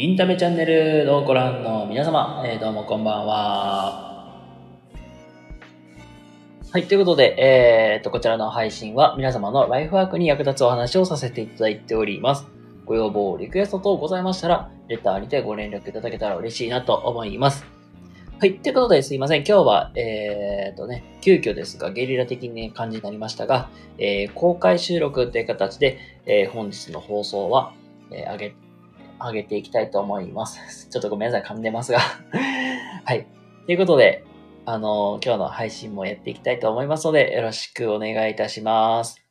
インタメチャンネルをご覧の皆様、えー、どうもこんばんは。はい、ということで、えー、と、こちらの配信は皆様のライフワークに役立つお話をさせていただいております。ご要望、リクエスト等ございましたら、レターにてご連絡いただけたら嬉しいなと思います。はい。ということですいません。今日は、えー、とね、急遽ですが、ゲリラ的に感じになりましたが、えー、公開収録という形で、えー、本日の放送は、えー、上げ、上げていきたいと思います。ちょっとごめんなさい。噛んでますが はい。ということで、あの今日の配信もやっていきたいと思いますので、よろしくお願いいたします。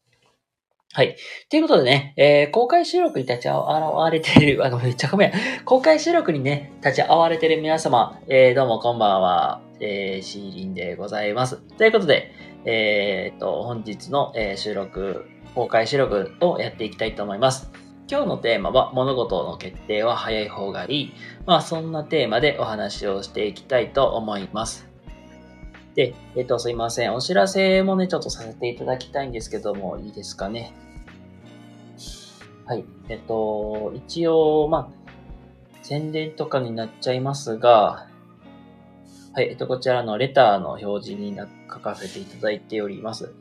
はい。ということでね、えー、公開収録に立ち会われている、あ、めっちゃごめん。公開収録にね、立ち会われている皆様、えー、どうもこんばんは、えー、シーリンでございます。ということで、えー、と、本日の、え、収録、公開収録をやっていきたいと思います。今日のテーマは、物事の決定は早い方がいい。まあ、そんなテーマでお話をしていきたいと思います。で、えっ、と、すいません。お知らせもね、ちょっとさせていただきたいんですけども、いいですかね？はい。えっと、一応、まあ、宣伝とかになっちゃいますが、はい。えっと、こちらのレターの表示に書かせていただいております。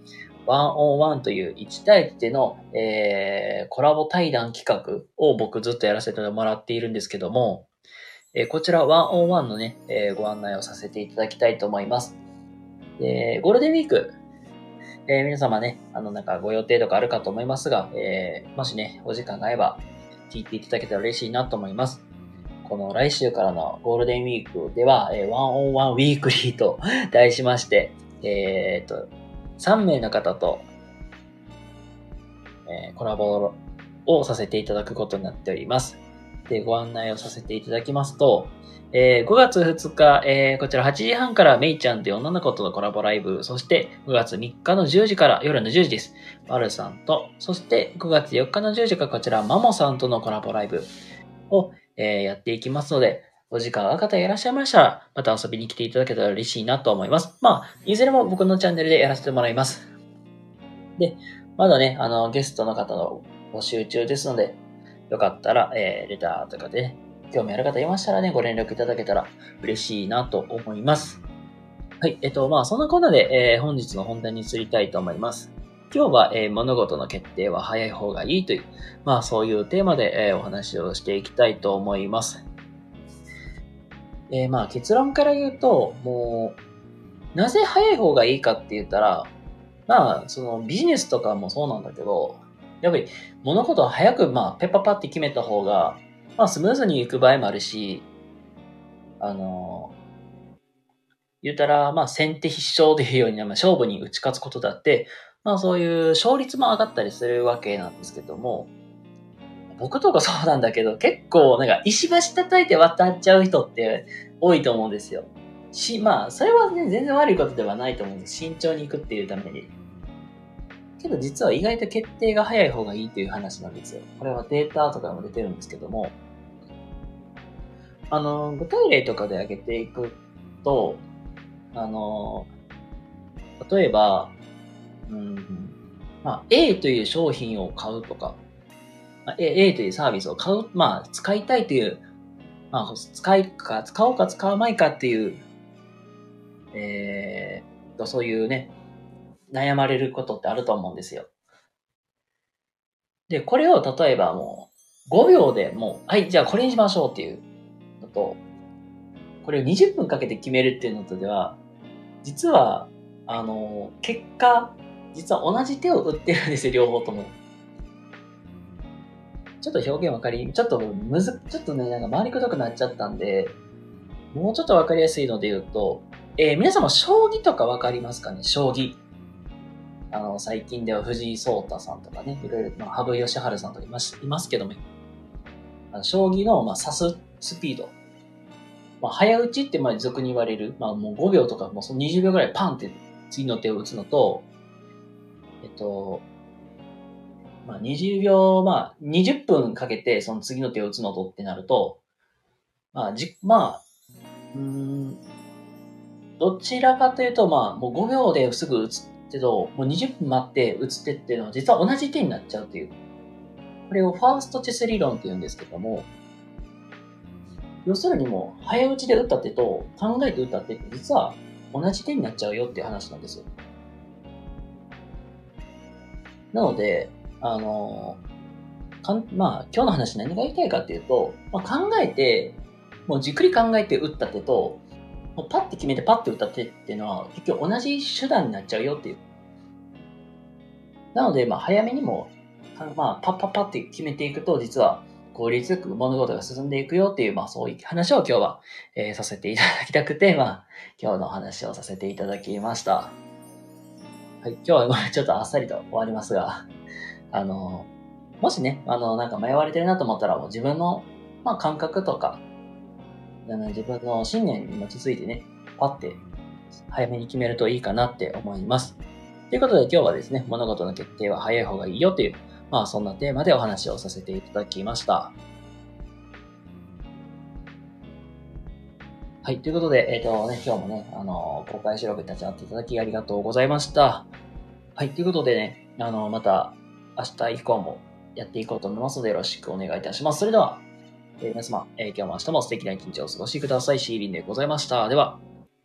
101という1対1での、えー、コラボ対談企画を僕ずっとやらせてもらっているんですけども、えー、こちら101のね、えー、ご案内をさせていただきたいと思います。えー、ゴールデンウィークえー、皆様ね、あの、なんかご予定とかあるかと思いますが、えー、もしね、お時間が合えば、聞いていただけたら嬉しいなと思います。この来週からのゴールデンウィークでは、えー、ワンオンワンウィークリーと題しまして、えー、っと、3名の方と、えー、コラボをさせていただくことになっております。で、ご案内をさせていただきますと、えー、5月2日、えー、こちら8時半からメイちゃんという女の子とのコラボライブ、そして5月3日の10時から夜の10時です。マルさんと、そして5月4日の10時からこちらマモさんとのコラボライブを、えー、やっていきますので、お時間が方いらっしゃいましたら、また遊びに来ていただけたら嬉しいなと思います。まあ、いずれも僕のチャンネルでやらせてもらいます。で、まだね、あの、ゲストの方の募集中ですので、よかったら、えー、レターとかで、ね、興味ある方いましたらね、ご連絡いただけたら嬉しいなと思います。はい。えっと、まあ、そんなこんなで、えー、本日の本題に移りたいと思います。今日は、えー、物事の決定は早い方がいいという、まあ、そういうテーマで、えー、お話をしていきたいと思います。え、まあ、結論から言うと、もう、なぜ早い方がいいかって言ったら、まあ、そのビジネスとかもそうなんだけど、やっぱり物事を早く、まあ、ペッパパって決めた方が、まあ、スムーズにいく場合もあるし、あの、言うたら、まあ、先手必勝でいうように、まあ、勝負に打ち勝つことだって、まあ、そういう勝率も上がったりするわけなんですけども、僕とかそうなんだけど、結構、なんか、石橋叩いて渡っちゃう人って多いと思うんですよ。し、まあ、それはね、全然悪いことではないと思うんです。慎重に行くっていうために。けど実は意外と決定が早い方がいいという話なんですよ。これはデータとかも出てるんですけども、あの、具体例とかで挙げていくと、あの、例えば、うん、まあ、A という商品を買うとか、A, A というサービスを買う、まあ、使いたいという、まあ、使いか、使おうか使うまいかっていう、えー、と、そういうね、悩まれることってあると思うんですよ。で、これを例えばもう、5秒でもう、はい、じゃあこれにしましょうっていうのと、これを20分かけて決めるっていうのとでは、実は、あの、結果、実は同じ手を打ってるんですよ、両方とも。ちょっと表現わかり、ちょっとむず、ちょっとね、なんか回りくどくなっちゃったんで、もうちょっとわかりやすいので言うと、えー、皆様、将棋とかわかりますかね？将棋。あの、最近では藤井聡太さんとかね、いろいろ、まあ、羽生善治さんとかいますいますけども、あの将棋の、まあ、指すスピード。まあ、早打ちってまあ俗に言われる、まあもう5秒とかもうその20秒ぐらいパンって次の手を打つのと、えっと、まあ20秒、まあ20分かけてその次の手を打つのとってなると、まあじ、まあ、うん、どちらかというとまあもう5秒ですぐ打つけど、もう20分待って打つ手っていうのは実は同じ手になっちゃうという。これをファーストチェス理論って言うんですけども、要するにもう、早打ちで打った手と考えて打った手って実は同じ手になっちゃうよっていう話なんですよ。なので、あの、かんまあ、今日の話何が言いたいかっていうと、まあ、考えて、もうじっくり考えて打った手と、もうパッて決めてパッて打った手っていうのは、結局同じ手段になっちゃうよっていう。なので、まあ、早めにも、まあ、パッパッパって決めていくと、実は効率よく物事が進んでいくよっていう、まあそういう話を今日は、えー、させていただきたくて、まあ今日の話をさせていただきました。はい、今日はちょっとあっさりと終わりますが、あの、もしね、あの、なんか迷われてるなと思ったら、もう自分の、まあ感覚とか、自分の信念に基づいてね、パッて早めに決めるといいかなって思います。ということで今日はですね、物事の決定は早い方がいいよというまあそんなテーマでお話をさせていただきました。はい。ということで、えっ、ー、とね、今日もね、あの、公開収録に立ち会っていただきありがとうございました。はい。ということでね、あの、また明日以降もやっていこうと思いますのでよろしくお願いいたします。それでは、えー、皆様、えー、今日も明日も素敵な一日をお過ごしください。シーリンでございました。では、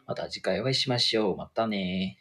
また次回お会いしましょう。またね